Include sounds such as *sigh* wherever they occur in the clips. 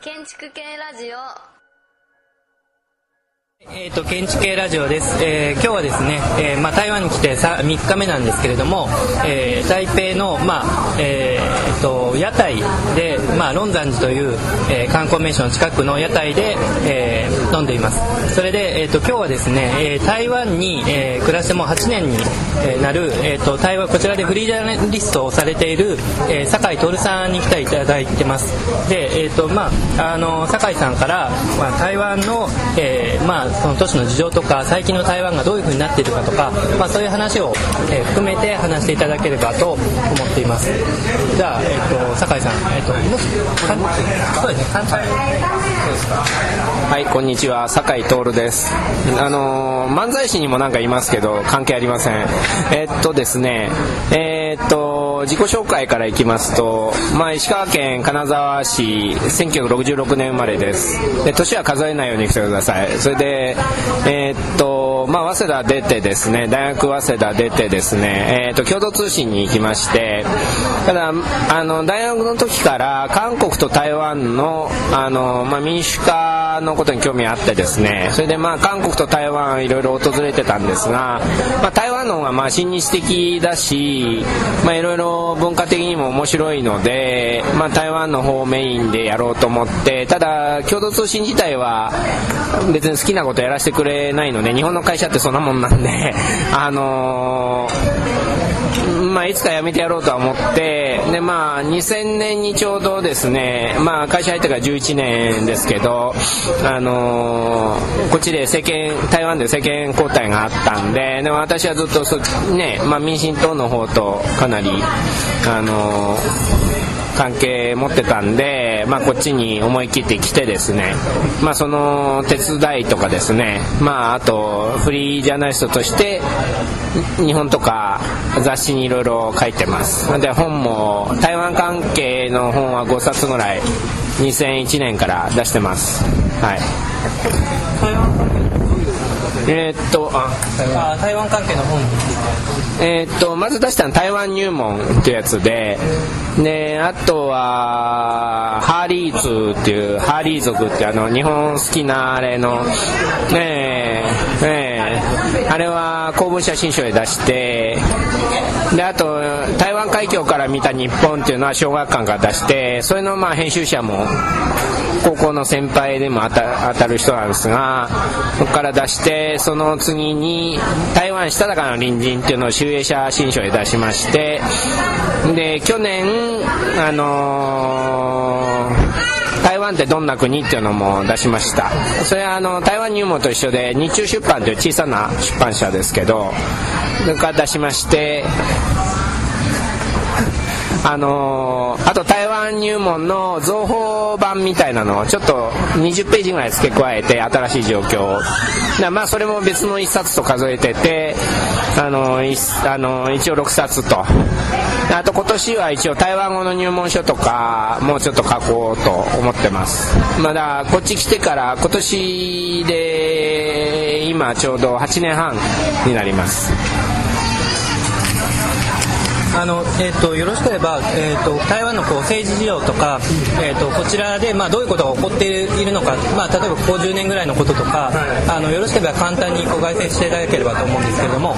建築系ラジオ。えー、と建築系ラジオです、えー今日はですね、えーまあ、台湾に来てさ3日目なんですけれども、えー台北の、まあえーと屋台で、まあ、論山寺という、えー観光名所の近くの屋台で、えー飲んでいます。それで、えー、と今日はですね、えー台湾に、えー暮らしてもう8年にえーなる、えー、と台湾こちらでフリージャーナリストをされている、えー酒井徹さんに来ていただいてます。で、えーとまあ、あの酒井さんから、まあ、台湾の、えーまあ、その都市の事情とか最近の台湾がどういう風になっているかとか、まあ、そういう話を、えー含めて話していただければと思っていますじゃあ、えー、と酒井さん、えー、ともしそうですね関西はい、こんにちは、酒井徹です。あのー漫才師にもなんかいますけど、関係ありません。えっとですね、えーっと、自己紹介からいきますと、まあ、石川県金沢市、1966年生まれです。で、年は数えないようにしてください。それで、えーっと、まあ、早稲田出てですね、大学早稲田出てですね、えーと、共同通信に行きまして、ただ、あの、大学の時から韓国と台湾の、あの、まあ、民主化のことに興味あってですね、それでまあ、韓国と台湾いろいろ訪れてたんですが、まあ、台湾の方がまあ、親日的だし、ま、いろいろ文化的にも面白いので、まあ、台湾の方をメインでやろうと思って、ただ、共同通信自体は別に好きなことやらせてくれないので、日本の会社ってそんなもんなんで、あのーまあ、いつか辞めてやろうとは思って、で、まあ、2000年にちょうどですね、まあ、会社入ってから11年ですけど、あのーこっちで政権、台湾で政権交代があったんで、でも私はずっとそ、ね、まあ、民進党の方とかなり、あのー関係持ってたんで、まあ、こっちに思い切って来てですね、まあ、その手伝いとかですね、まあ、あとフリージャーナリストとして日本とか雑誌にいろいろ書いてます。で本も台湾関係の本は5冊ぐらい2001年から出してます。はい。えーっとああ台湾関係の本にえーっとまず出したのは台湾入門っていうやつでであとはハーリーズっていうハーリー族ってあの日本好きなあれのええええあれは公文写真書で出してであと台湾海峡から見た日本っていうのは小学館から出してそれのまあ編集者も高校の先輩でも当たる人なんですがそこから出してその次に台湾したたかな隣人っていうのを集英写真書で出しましてで去年あのー台湾ってどんな国っていうのも出しました。それはあの台湾入門と一緒で日中出版という小さな出版社ですけどそれか出しましてあのーあと台湾入門の造法版みたいなのをちょっと20ページぐらい付け加えて新しい状況を。まあそれも別の1冊と数えててあのーあのー一応6冊と。あと今年は一応台湾語の入門書とかもうちょっと書こうと思ってます。まだこっち来てから今年で今ちょうど8年半になります。あのえー、とよろしければ、えー、と台湾のこう政治事情とか、えー、とこちらで、まあ、どういうことが起こっているのか、まあ、例えばここ10年ぐらいのこととか、あのよろしければ簡単にこう概説していただければと思うんですけれども。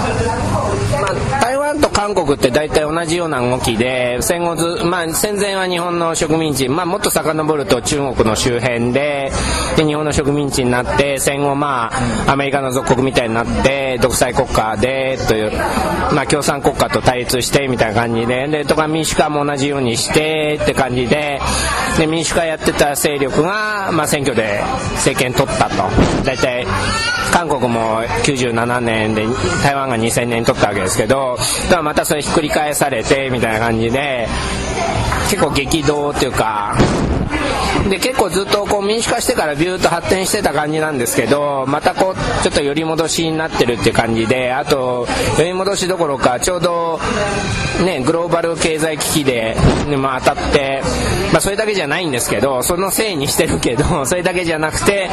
台湾と韓国って大体同じような動きで戦後ず、まあ、戦前は日本の植民地、まあ、もっと遡ると中国の周辺でで日本の植民地になって戦後、まあ、アメリカの属国みたいになって独裁国家でという、まあ、共産国家と対立してみたいな感じで。でとか民主化も同じようにしてって感じで。で民主化やってた勢力が、まあ、選挙で政権取ったと。大体韓国も97年で台湾が2000年取ったわけですけどだからまたそれひっくり返されてみたいな感じで結構激動っていうかで結構ずっとこう民主化してからビューッと発展してた感じなんですけどまたこうちょっと寄り戻しになってるっていう感じであと寄り戻しどころかちょうどねグローバル経済危機で、まあ、当たって、まあ、それだけじゃないんですけどそのせいにしてるけど *laughs* それだけじゃなくて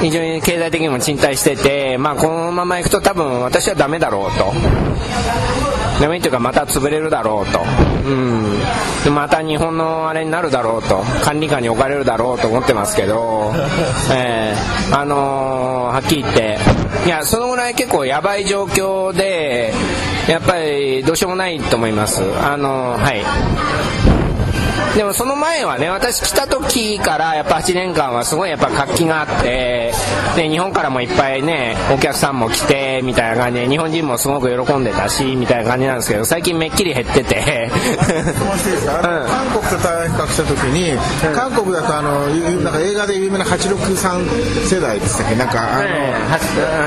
非常に経済的にも賃貸してて、まあ、このままいくと多分私はダメだろうと。ダメっていうかまた潰れるだろうと、うん、でまた日本のあれになるだろうと。管理下に置かれるだろうと思ってますけど、*laughs* えー、あのー、はっきり言って。いやそのぐらい結構やばい状況でやっぱりどうしようもないと思います。あのー、はいでもその前はね私来た時からやっぱ8年間はすごいやっぱ活気があってで日本からもいっぱいねお客さんも来てみたいな感じで日本人もすごく喜んでたしみたいな感じなんですけど最近めっきり減ってて。韓国と台湾比較した時に、うん、韓国だとあのなんか映画で有名な863世代でしたっけ？なんかあ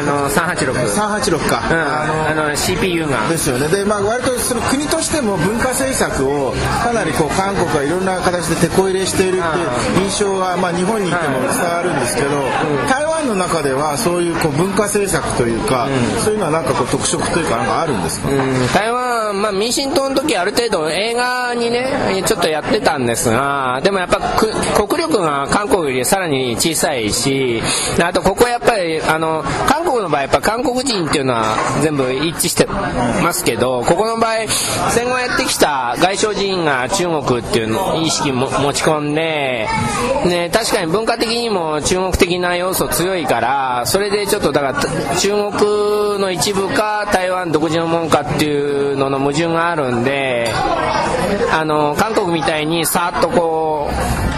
の、あの386 386か、うん、あのあの CPU が。ですよね。でまあ割とその国としても文化政策をかなりこう韓国はいろんな形で手こ入れしているっていう印象は、まあ、日本に行っても伝わるんですけど、台湾の中ではそういうこう文化政策というか、そういうのはなんかこう特色というかなんかあるんですか、台湾、まあ、民進党の時ある程度映画にねちょっとやってたんですがでもやっぱ国力が韓国よりさらに小さいしあとここやっぱりあの韓国の場合やっぱ韓国人っていうのは全部一致してますけどここの場合戦後やってきた外省人が中国っていうの意識も持ち込んで、ね、確かに文化的にも中国的な要素強いからそれでちょっとだから中国の一部か台湾独自のものかっていうのの矛盾があるんであの韓国みたいにさっとこう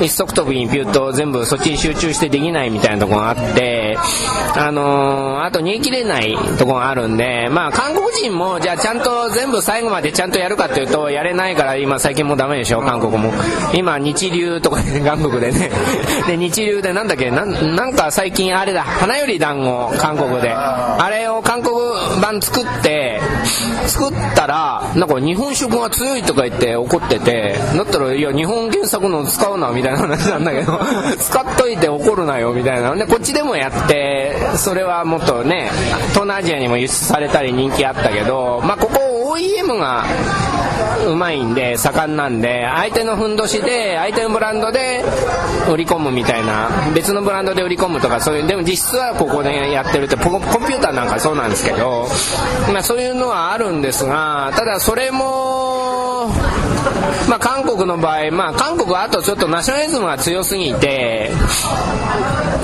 一足飛びにピュッと全部そっちに集中してできないみたいなとこがあって、あのー、あと逃げ切れないところがあるんで、まあ韓国人もじゃあちゃんと全部最後までちゃんとやるかっていうとやれないから今最近もうダメでしょ、韓国も。今日流とかで、ね、*laughs* 韓国でね。*laughs* で、日流でなんだっけな、なんか最近あれだ、花より団子、韓国で。あれを韓国版作って、作ったら、なんか日本食が強いとか言って怒ってて、だったら、いや、日本原作の使うなみたいな話なんだけど *laughs* 使っといて怒るなよみたいなでこっちでもやってそれはもっとね東南アジアにも輸出されたり人気あったけどまあここ OEM がうまいんで盛んなんで相手のふんどしで相手のブランドで売り込むみたいな別のブランドで売り込むとかそういうでも実質はここでやってるってコンピューターなんかそうなんですけど、まあ、そういうのはあるんですがただそれも *laughs* まあ、韓国の場合、まあ、韓国はあとちょっとナショナリズムが強すぎて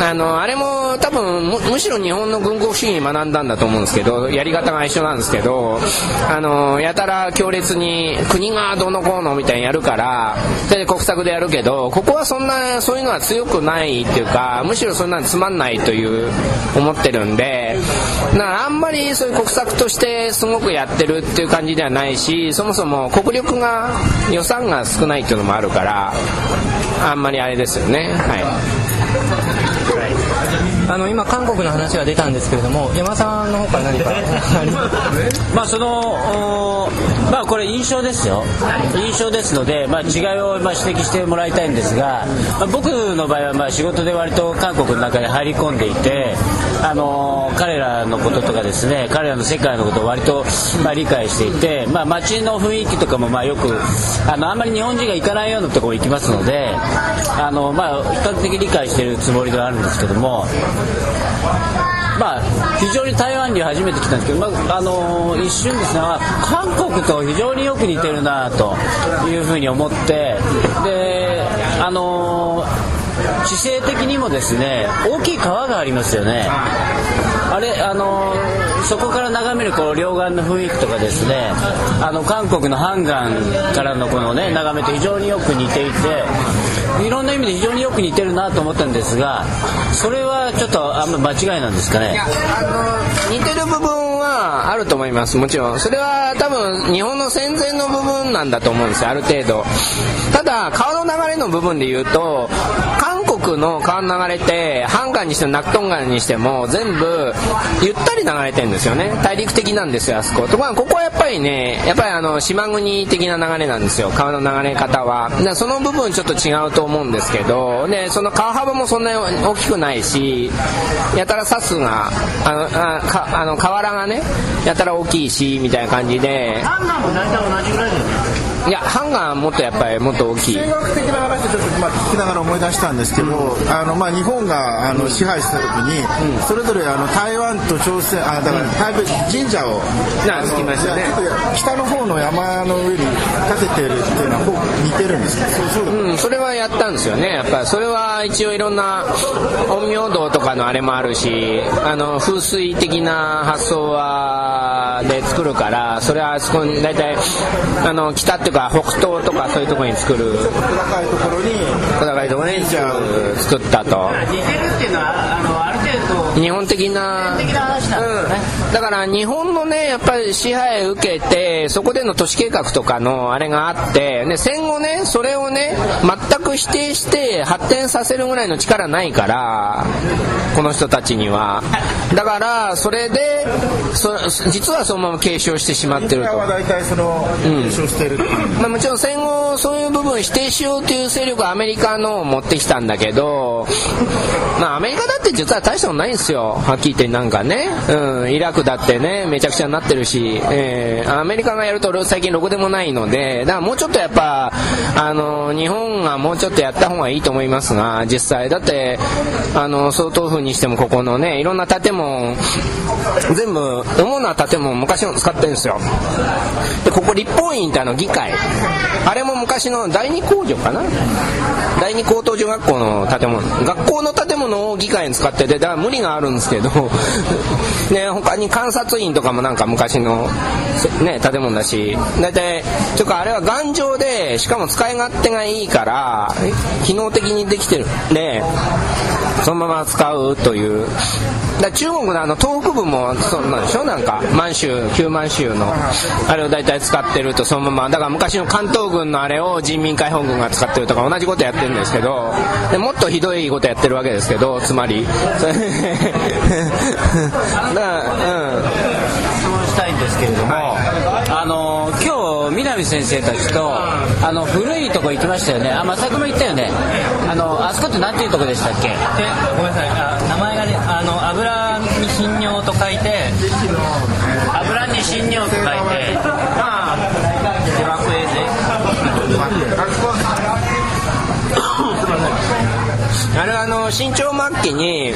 あのあれも多分むしろ日本の軍国主義に学んだんだと思うんですけどやり方が一緒なんですけどあのやたら強烈に国がどうのこうのみたいにやるからで国策でやるけどここはそんなそういうのは強くないっていうかむしろそんなのつまんないという思ってるんでなあんまりそういう国策としてすごくやってるっていう感じではないしそもそも国力が予算が少ないっていうのもあるからあんまりあれですよね。はい。*laughs* あの今韓国の話が出たんですけれども山さんの方から何か *laughs* まあそのまあこれ印象ですよ。印象ですので、まあ、違いをまあ指摘してもらいたいんですが、まあ、僕の場合はまあ仕事で割と韓国の中に入り込んでいてあの彼らのこととかですね彼らの世界のことを割とまあ理解していて、まあ、街の雰囲気とかもまあよくあのあんまり日本人が行かないようなところ行きますのであの、まあ、比較的理解しているつもりではあるんですけどもまあ、非常に台湾に初めて来たんですけど、まあ、あの一瞬ですが韓国と非常によく似てるなというふうに思ってであの姿勢的にもですね大きい川がありますよね。あれあのそこから眺めるこう両岸の雰囲気とかですねあの韓国のハンガンからのこのね眺めと非常によく似ていていろんな意味で非常によく似てるなと思ったんですがそれはちょっとあんま間違いなんですかね？あの似てる部分はあると思います。もちろん。それは多分日本の戦前の部分なんだと思うんですよ。ある程度。ただ川の流れの部分で言うと韓国の川の流れってハンガンにしてもナクトンガンにしても全部ゆったり流れてるんですよね。大陸的なんですよあそこ。とこはここはやっぱりねやっぱりあの島国的な流れなんですよ川の流れ方は。その部分ちょっと違うと思うんですけどでその川幅もそんなに大きくないしやたらサスがあのあかあの河原がねやたら大きいしみたいな感じで。いやハンガーはもっとやっぱりもっと大きい。地政学的な話をちょっとまあ聞きながら思い出したんですけど、あのまあ日本があの支配した時に、それぞれあの台湾と朝鮮あだから台北神社をなあの着きましたね。北の方の山の上に建ててるっていうのは似てるんですか？そうそうだうん、それはやったんですよね。やっぱりそれは一応いろんな陰陽道とかのあれもあるしあの風水的な発想はで作るからそれはあそこに大体あの北ってか北東とかそういうところに作る小高いところに小高いところに作ったと。似てるっていうのはあのある程度日本的なだから日本のねやっぱり支配を受けてそこでの都市計画とかのあれがあってで戦後ねそれをね全く否定して発展させるぐらいの力ないからこの人たちには。だからそれでそ実はそのまま継承してしまってると。は大体その継承しているっていう。まあ、もちろん戦後そういう部分を否定しようという勢力はアメリカのを持ってきたんだけど、まあ、アメリカだって実は大したことないんですよ。はっきり言ってなんかね、うん、イラクだってねめちゃくちゃになってるし、えーアメリカがやると最近ろくでもないので。だからもうちょっとやっぱあの日本がもうちょっとやった方がいいと思いますが実際。だってあの総統府にしてもここのねいろんな建物全部主な建物昔の使ってるんですよ。でここ立法院ってあの議会。あれも昔の第二工場かな。第二高等女学校の建物。学校の建物を議会に使っててだから無理があるんですけど *laughs* ね他に観察院とかもなんか昔のね建物だし大体ちょっとあれは頑丈でしかも使い勝手がいいから機能的にできてる。んでそのまま使うという。だ中国のあの東北部もそんなんでしょ？なんか満州旧満州のあれを大体使ってるとそのまま。だから昔の関東軍のあれを人民解放軍が使ってるとか同じことやってるんですけどでもっとひどいことやってるわけですけどつまり。それ *laughs* だからうん。質問したいんですけれども、あの今日南先生たちとあの古いとこ行きましたよね。あ正君も行ったよね。あのあそこって何ていうとこでしたっけ？ごめんなさい。あ名前がねあの油に頻尿と書いてあれあの新潮末期に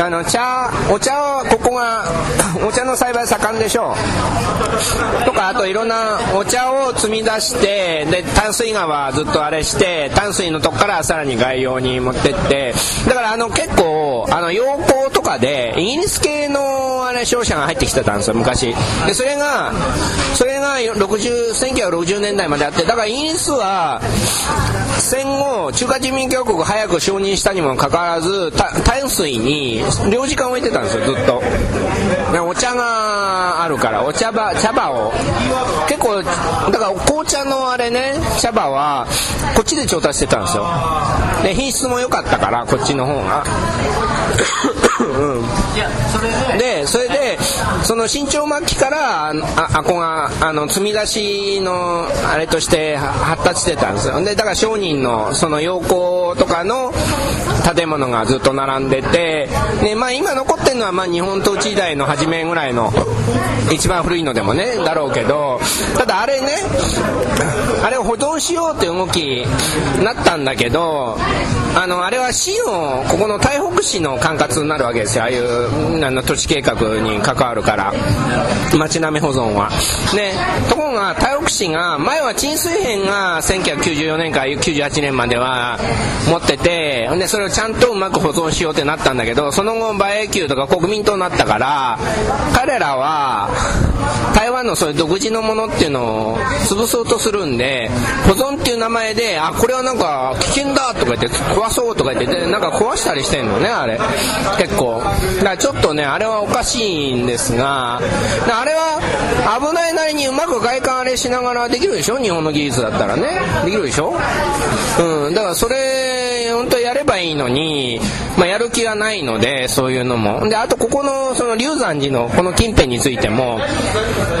あの茶お茶をここが *laughs* お茶の栽培盛んでしょう。とかあといろんなお茶を積み出してで淡水川ずっとあれして淡水のとこからさらに外洋に持ってって。だからあの結構あの洋行とかでイギリス系のあれ商社が入ってきてたんですよ昔。でそれがそれが1960年代まであってだからイギリスは戦後中華人民共和国早く承認したにもかかわらず淡水に領事館を置いてたんですよずっと。お茶があるからお茶葉茶葉を。結構だから紅茶のあれね茶葉はこっちで調達してたんですよ。で品質も良かったからこっちの方が。うん。でそれでその新朝末期からああこがあの積み出しのあれとして発達してたんですよ。でだから商人のその陽光とかの建物がずっと並んでてで、まあ、今残ってるのはまあ日本統治時代の初めぐらいの一番古いのでもねだろうけどただあれねあれを保存しようって動きになったんだけどあのあれは市のここの台北市の管轄になるわけですよ。ああいうあの土地計画に関わるから。町並み保存は。でところが台北市が前は沈水編が1994年から98年までは持っててでそれをちゃんとうまく保存しようってなったんだけどその後馬英九とか国民党になったから彼らは台湾のそういう独自のものっていうのを潰そうとするんで保存っていう名前であこれはなんか危険だとか言って壊そうとか言ってでなんか壊したりしてんのねあれ。結構。だからちょっとねあれはおかしいんですがあれは危ないなりにうまく外観あれしながらできるでしょ？日本の技術だったらね。できるでしょ？うん。だからそれ本当やればいいのに、まあ、やる気がないのでそういうのも。であとここのその龍山寺のこの近辺についても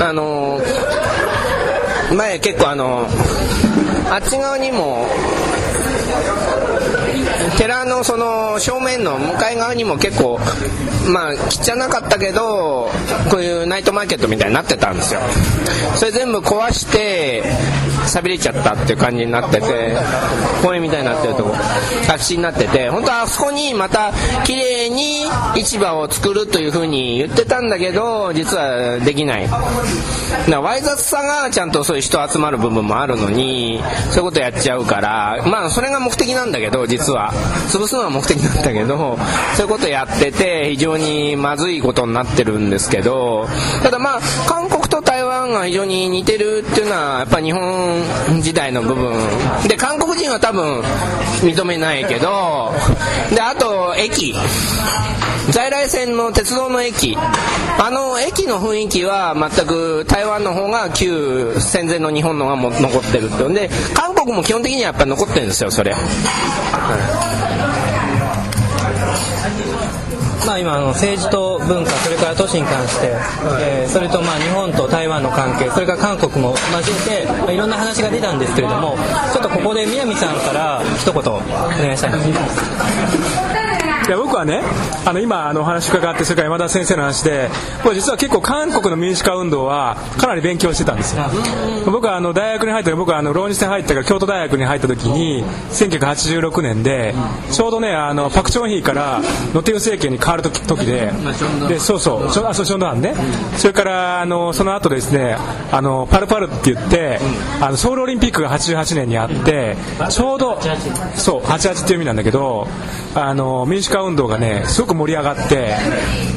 あの前結構あのあっち側にも寺のその正面の向かい側にも結構まあ汚かったけどこういうナイトマーケットみたいになってたんですよ。それ全部壊して錆びれちゃったっていう感じになってて公園みたいになってるとこ空き地になってて本当はあそこにまた綺麗に市場を作るというふうに言ってたんだけど実はできない。だからわい雑さがちゃんとそういう人集まる部分もあるのにそういうことやっちゃうからまあそれが目的なんだけど実は。潰すのは目的なんだけどそういうことやってて非常にまずいことになってるんですけどただまあ韓国が非常に似てるっていうのはやっぱ日本時代の部分。で韓国人は多分認めないけどであと駅。在来線の鉄道の駅。あの駅の雰囲気は全く台湾の方が旧戦前の日本のがも残ってるってんで韓国も基本的にはやっぱ残ってるんですよそれ。まあ、今あの政治と文化それから都市に関して、えーそれとまあ日本と台湾の関係それから韓国も交えて、まあ、いろんな話が出たんですけれどもちょっとここで南さんから一言お願いしたいですいや僕ねあの今あのお話伺ってそれから山田先生の話で僕実は結構韓国の民主化運動はかなり勉強してたんですよ。僕はあの大学に入った僕はあの浪日に入ったから京都大学に入った時に1986年でちょうどねあのパク・チョンヒからノテウ政権に変わる時時ででそうそうそうチョンドハンねそれからあのその後ですねあのパルパルって言ってあのソウルオリンピックが88年にあってちょうどそう88っていう意味なんだけどあの民主化運動ががねすごく盛り上がって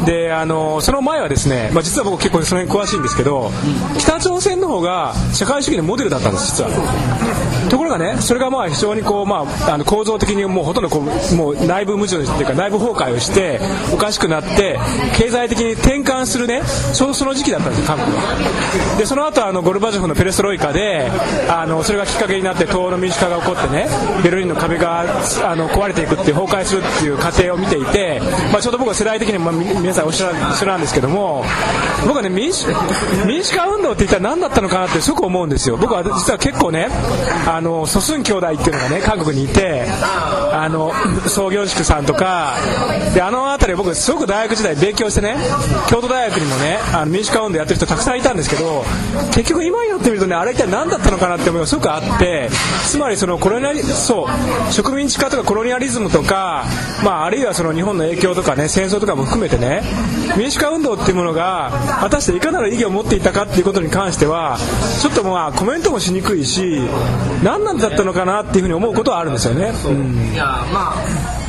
であのその前はですね、まあ、実は僕結構その辺詳しいんですけど北朝鮮の方が社会主義のモデルだったんです実は。ところがねそれがまあ非常にこう、まあ、あの構造的にもうほとんどこうもう内部矛盾っていうか内部崩壊をしておかしくなって経済的に転換するねちょうどその時期だったんです韓国は。でその後あのゴルバチョフのペレストロイカであのそれがきっかけになって東欧の民主化が起こってねベルリンの壁があの壊れていくっていう崩壊するっていう過程を見ていて、まあ、ちょうど僕は世代的にも、まあ皆さんおっしゃる一緒なんですけども僕はね民主民主化運動って一体何だったのかなってすごく思うんですよ。僕は実は結構ねあのソスン兄弟っていうのがね韓国にいてあの創業宿さんとかであの辺り僕すごく大学時代勉強してね京都大学にもねあの民主化運動やってる人たくさんいたんですけど結局今になってみるとねあれ一体何だったのかなって思いがすごくあってつまりそのコロニアリそう植民地化とかコロニアリズムとか、まあ、あるいはその日本の影響とかね戦争とかも含めてね民主化運動っていうものが果たしていかなる意義を持っていたかっていうことに関してはちょっとまあコメントもしにくいし何なんだったのかなっていうふうに思うことはあるんですよね。うんいやまあ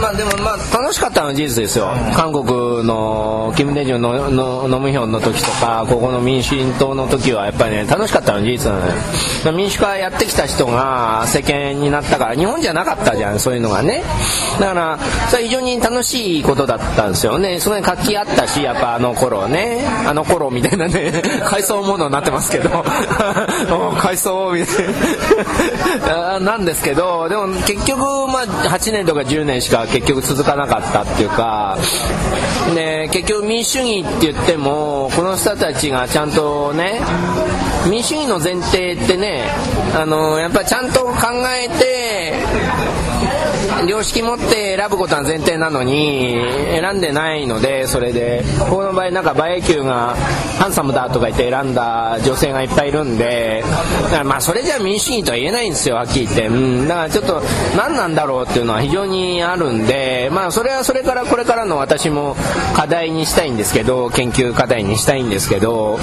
まあでもまあ楽しかったのは事実ですよ。韓国のキム・デジュンののノムヒョンの時とかここの民主党の時はやっぱりね楽しかったのは事実なのよ民主化やってきた人が世間になったから日本じゃなかったじゃんそういうのがねだからそれは非常に楽しいことだったんですよねすごい活気あったしやっぱあの頃ねあの頃みたいなね階層ものになってますけど階層みたいなあなんですけどでも結局まあ8年とか10年しか結局続かなかったっていうかで結局民主主義って言ってもこの人たちがちゃんとね民主主義の前提ってねあのやっぱちゃんと考えて良識持って選ぶことは前提なのに選んでないのでそれでこの場合なんか馬英九がハンサムだとか言って選んだ女性がいっぱいいるんでだからまあそれじゃ民主主義とは言えないんですよはっきり言って、うん、だからちょっと何なんだろうっていうのは非常にあるんでまあそれはそれからこれからの私も課題にしたいんですけど研究課題にしたいんですけど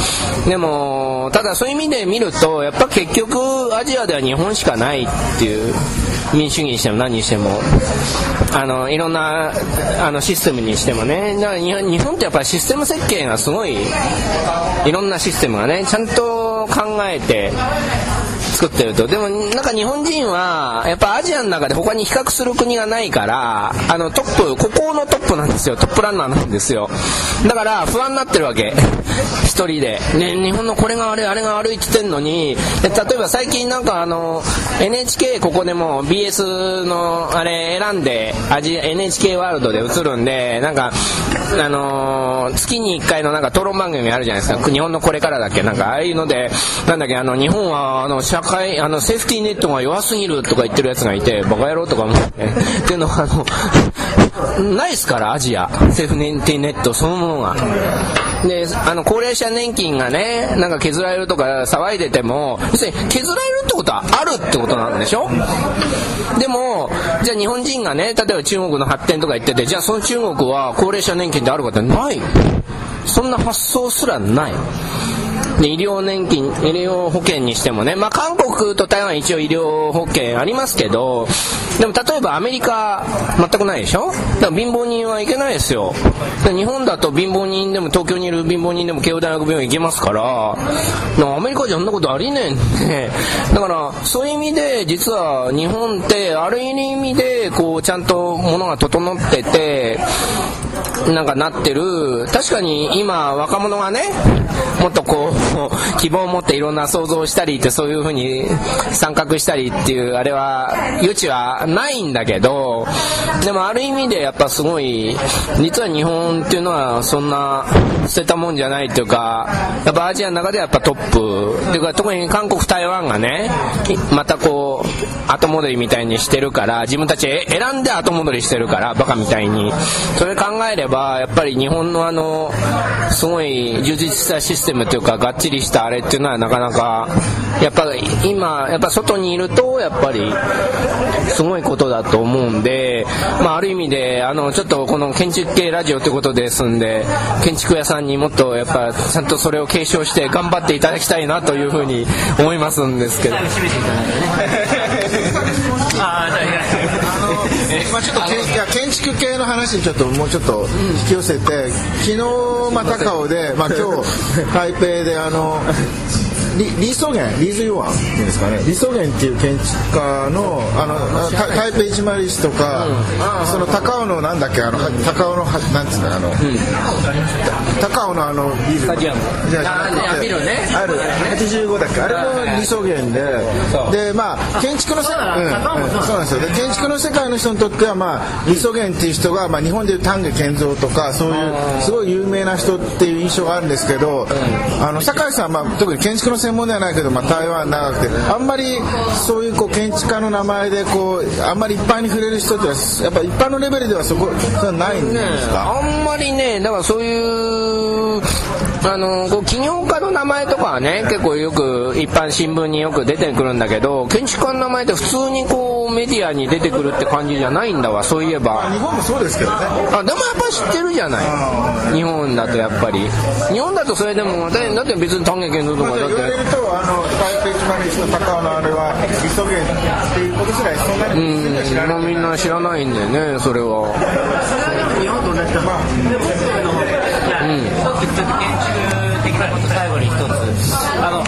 でもただそういう意味で見るとやっぱ結局アジアでは日本しかないっていう民主主義にしても何にしてもあのいろんなあのシステムにしてもね。だから日本ってやっぱりシステム設計がすごいいろんなシステムがねちゃんと考えて作ってると。でもなんか日本人はやっぱアジアの中で他に比較する国がないからあのトップここのトップなんですよ。トップランナーなんですよ。だから不安になってるわけ。一人で、ね、日本のこれが悪いあれが悪いって言ってんのに例えば最近なんかあの NHK ここでも BS のあれ選んでアジ NHK ワールドで映るんでなんかあのー月に1回のなんか討論番組あるじゃないですか。日本のこれからだっけ？なんかああいうのでなんだっけ？あの日本はあの社会あのセーフティーネットが弱すぎるとか言ってるやつがいてバカ野郎とか思ってっていうのはあのないですからアジア。セーフティーネットそのものが。であの高齢者年金がねなんか削られるとか騒いでても要するに削られるってことはあるってことなんでしょ？でもじゃあ日本人がね例えば中国の発展とか言っててじゃあその中国は高齢者年金ってあるかってない。そんな発想すらない。医療年金、医療保険にしてもね、まあ、韓国と台湾一応医療保険ありますけど、でも例えばアメリカ、全くないでしょ？だから貧乏人はいけないですよ。日本だと貧乏人でも東京にいる貧乏人でも慶応大学病院行けますから、でもアメリカじゃあんなことありねえんで、だからそういう意味で実は日本ってある意味でこうちゃんと物が整ってて、なんかなってる。確かに今若者がねもっとこう *laughs* 希望を持っていろんな想像をしたりってそういうふうに参画したりっていうあれは余地はないんだけどでもある意味でやっぱすごい実は日本っていうのはそんな捨てたもんじゃないっていうかやっぱアジアの中ではやっぱトップ。っていうか特に韓国台湾がねまたこう後戻りみたいにしてるから自分たち選んで後戻りしてるからバカみたいに。それ考えればやっぱり日本のあのすごい充実したシステムというかがっちりしたあれっていうのはなかなかやっぱり今やっぱ外にいるとやっぱりすごいことだと思うんで、まあ、ある意味であのちょっとこの建築系ラジオということですんで建築屋さんにもっとやっぱちゃんとそれを継承して頑張っていただきたいなというふうに思いますんですけど。*laughs* まあちょっとけんいや建築系の話にちょっともうちょっと引き寄せて、昨日また高尾で、まあ今日台北であのリリー・ソゲンリーズ・ヨアンっていうんですかね？リー・ソゲンっていう建築家のあのた台北一マリスとか、その高尾のなんだっけ？あのは高尾のはなんつうんだあの、高尾のあのビルタジアム。じゃなくてあビルね。ある。85だっけ？あれもリー・ソゲンででまあ建築の世界、うんうん。そうなんですよ。で建築の世界の人にとってはまあリソゲンっていう人が、まあ、日本でいう丹下健三とかそういうすごい有名な人っていう印象があるんですけど、あの酒井さんは、まあ、特に建築の専門ではないけど、まあ、台湾長くてあんまりそういうこう建築家の名前でこうあんまり一般に触れる人ってやっぱ一般のレベルではそこそれはないんですか、あんまりね、だからそういう、あの、こう起業家の名前とかはね、結構よく一般新聞によく出てくるんだけど、建築家の名前って普通にこうメディアに出てくるって感じじゃないんだわ、そういえば。日本もそうですけどね。あでもやっぱ知ってるじゃない。日本だとやっぱり。日本だとそれでもだだって別に丹下健三とかだっ言われるてとあの台北一マリスの高尾のあれはっていうことすらそんなにみんな知らうん、ない。もうみんな知らないんだよねそれは。まあ、一つちょっと建築的なこと最後に一つ。あの、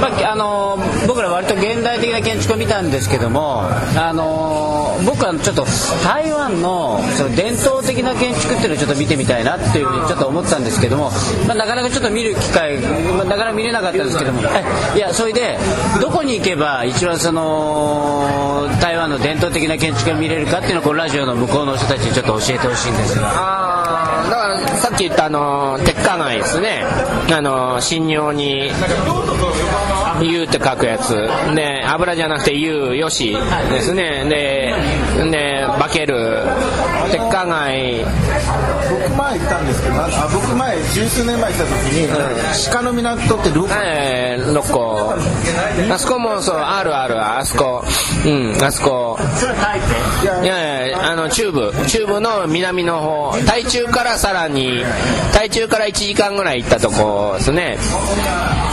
まあ、あの、僕ら割と現代的な建築を見たんですけども、あの、僕はちょっと台湾のその伝統的な建築っていうのをちょっと見てみたいなっていうふうにちょっと思ったんですけども、まあ、なかなかちょっと見る機会、まあ、なかなか見れなかったんですけども、えいや、それで、どこに行けば一番その、台湾の伝統的な建築が見れるかっていうのをこのラジオの向こうの人たちにちょっと教えてほしいんですが。さっき言ったあの鉄火街ですね。あの新尿に「U」って書くやつ。で油じゃなくて「U」よしですね。でで化ける。鉄火街僕前行ったんですけどああ僕前十数年前行った時に、鹿の港ってどこ？えー、六個あそこもそうあるあるあそこ。うんあそこ。いやいやあの中部。中部の南の方。台中からさらに台中から1時間ぐらい行ったとこですね。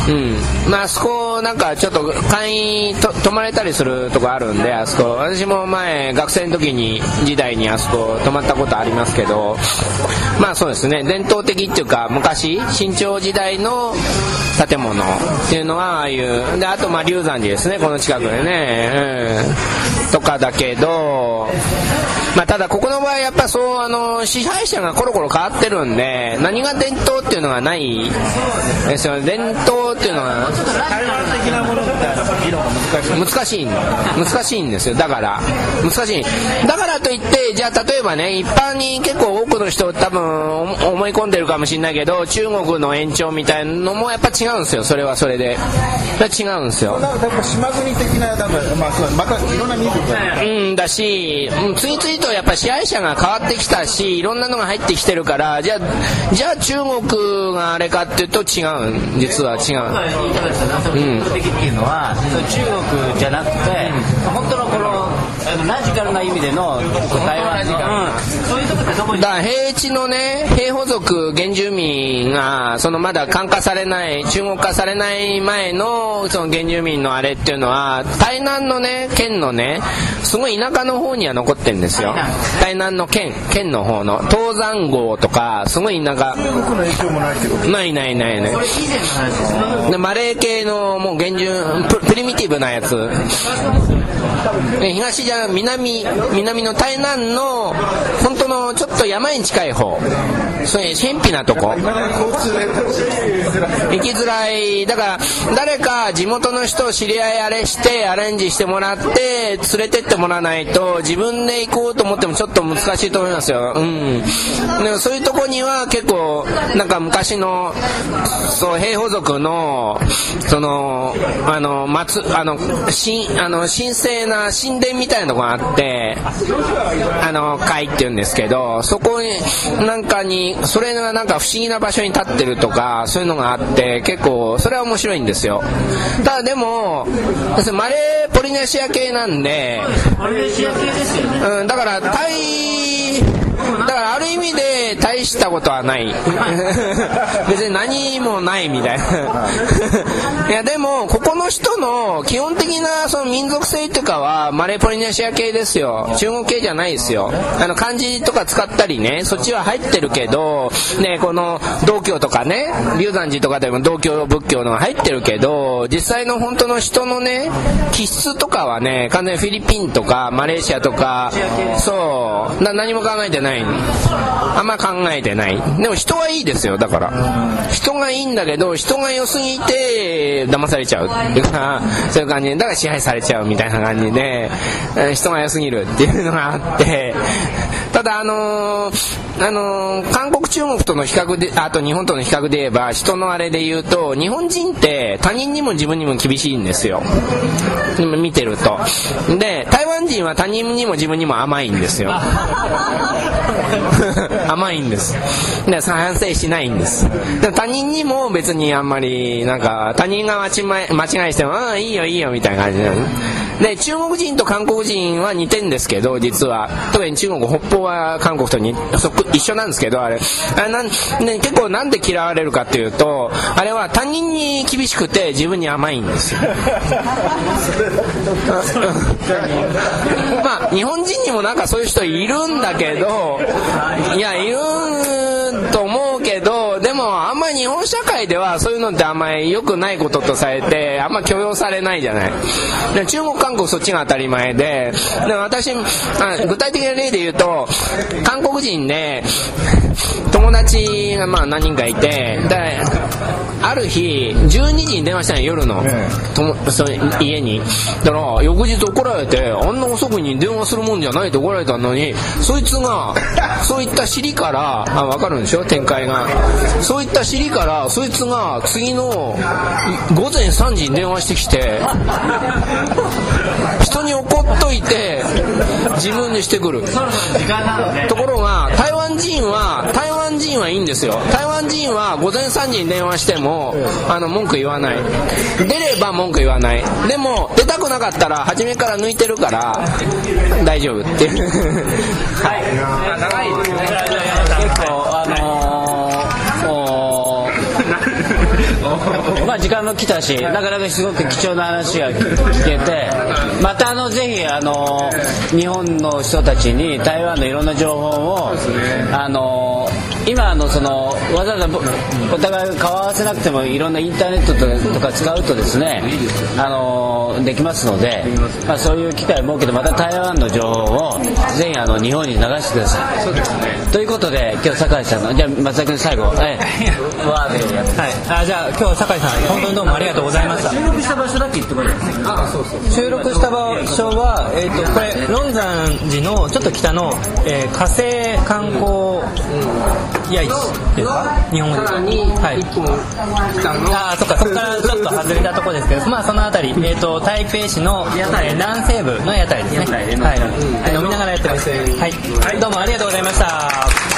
うん。まああそこなんかちょっと会員と泊まれたりするとこあるんであそこ。私も前学生の時に時代にあそこ泊まったことありますけどまあそうですね。伝統的っていうか昔新朝時代の建物っていうのはああいうであとまあ龍山寺ですね。この近くでね、うん、とかだけどまあ、ただここの場合やっぱそうあの支配者がコロコロ変わってるんで何が伝統っていうのがないですよね。伝統っていうのは的なものみたいな議論が難しい。難しい難しいんですよ。だから難しい。だからといってじゃあ例えばね一般に結構多くの人多分思い込んでるかもしれないけど中国の延長みたいなのもやっぱ違うんですよ。それはそれで。違うんですよ。なんか島国的ななんか、まあ、そうまたいろんな民族が。うんだし、うん、次々とやっぱ支配者が変わってきたしいろんなのが入ってきてるからじゃあじゃあ中国があれかっていうと違う実は違う。うん。的っていうのは、中国じゃなくて、のラジカルな意味での台湾の、そういうだから平地のね平保族原住民がそのまだ漢化されない中国化されない前のその原住民のあれっていうのは台南のね県のねすごい田舎の方には残ってるんですよ。台南。の県県の方の。東山郷とかすごい田舎。僕の影響もないけどないないないない。でマレー系のもう原住ププリミティブなやつ。で東じゃ南南の台南の本当のちょっとと山に近い方。そういう偏僻なとこ。行きづらい。だから誰か地元の人を知り合いあれしてアレンジしてもらって連れてってもらわないと自分で行こうと思ってもちょっと難しいと思いますよ。うん。でもそういうとこには結構なんか昔のそう平保族のそのあの松あの神あの神聖な神殿みたいなのがあってあの会っていうんですけどそこになんかにそれがなんか不思議な場所に立ってるとかそういうのがあって結構それは面白いんですよただでもマレーポリネシア系なんでマレーシア系ですよね。うん、だからタイだからある意味で大したことはない。*laughs* 別に何もないみたいな。い。*laughs* やでもここの人の基本的なその民族性とかはマレーポリネシア系ですよ。中国系じゃないですよ。あの漢字とか使ったりねそっちは入ってるけどねこの道教とかね龍山寺とかでも道教仏教のが入ってるけど実際の本当の人のね気質とかはね完全にフィリピンとかマレーシアとかそうな何も考えてないあんま考えてない。でも人はいいですよだから。人がいいんだけど人が良すぎて騙されちゃう。っていうかそういう感じ。でだから支配されちゃうみたいな感じで人が良すぎるっていうのがあって。ただあのーあのー韓国中国との比較であと日本との比較で言えば人のあれで言うと日本人って他人にも自分にも厳しいんですよ。見てると。で台湾人は他人にも自分にも甘いんですよ。*laughs* 甘いんです。で反省しないんです。で他人にも別にあんまりなんか他人が間違い間違いしても「うんいいよいいよ」みたいな感じなので中国人と韓国人は似てんですけど実は。特に中国北方は韓国とにそっく一緒なんですけどあれ。あれなん、ね、結構なんで嫌われるかっていうとあれは他人に厳しくて自分に甘いんですよ。*laughs* まあ日本人にもなんかそういう人いるんだけどいやいるん本社会ではそういうのってあんまり良くないこととされてあんま許容されないじゃない。で中国韓国そっちが当たり前でで私あ具体的な例で言うと韓国人で友達がまあ何人かいてである日12時に電話したんよ夜の、ともその家に。だから翌日怒られてあんな遅くに電話するもんじゃないって怒られたのにそいつがそういった尻からあ分かるんでしょ？展開が。そういった尻からそいつが次の午前3時に電話してきて人に怒っといて自分にしてくる。そろそろ時間なのでところが台湾人は台湾人はいいんですよ。台湾人は午前3時に電話してもあの文句言わない。出れば文句言わない。でも出たくなかったら初めから抜いてるから大丈夫っていう。はい。長いですね。結構あのまあ時間も来たしなかなかすごく貴重な話が聞けてまたあのぜひあの日本の人たちに台湾のいろんな情報をあの今のそのわざわざお互い顔合わせなくてもいろんなインターネットとか使うとですねあのできますので、まあ、そういう機会を設けてまた台湾の情報をぜひあの日本に流してください。ということで今日酒井さんのじゃあ松田君最後、ええ、ワーでやはい、あじゃあ今日酒井さん本当にどうもありがとうございました。収録した場所だけ言ってもらえます収録した場所は、えー、とこれ論山寺のちょっと北の、えー火星観光屋市ですか日本語ではい。ああそっかそこからちょっと外れたところですけどまあその辺り、えー、と台北市の、えー南西部の屋台ですね。はい、飲みながらやってます。はい、どうもありがとうございました